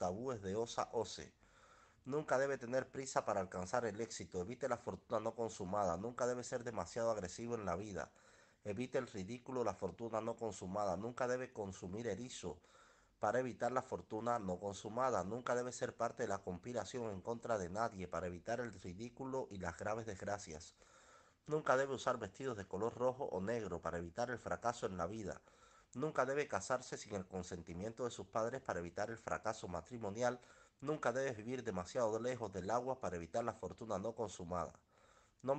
tabúes de Osa Ose. Nunca debe tener prisa para alcanzar el éxito, evite la fortuna no consumada, nunca debe ser demasiado agresivo en la vida, evite el ridículo, la fortuna no consumada, nunca debe consumir erizo para evitar la fortuna no consumada, nunca debe ser parte de la conspiración en contra de nadie para evitar el ridículo y las graves desgracias. Nunca debe usar vestidos de color rojo o negro para evitar el fracaso en la vida. Nunca debe casarse sin el consentimiento de sus padres para evitar el fracaso matrimonial. Nunca debe vivir demasiado lejos del agua para evitar la fortuna no consumada.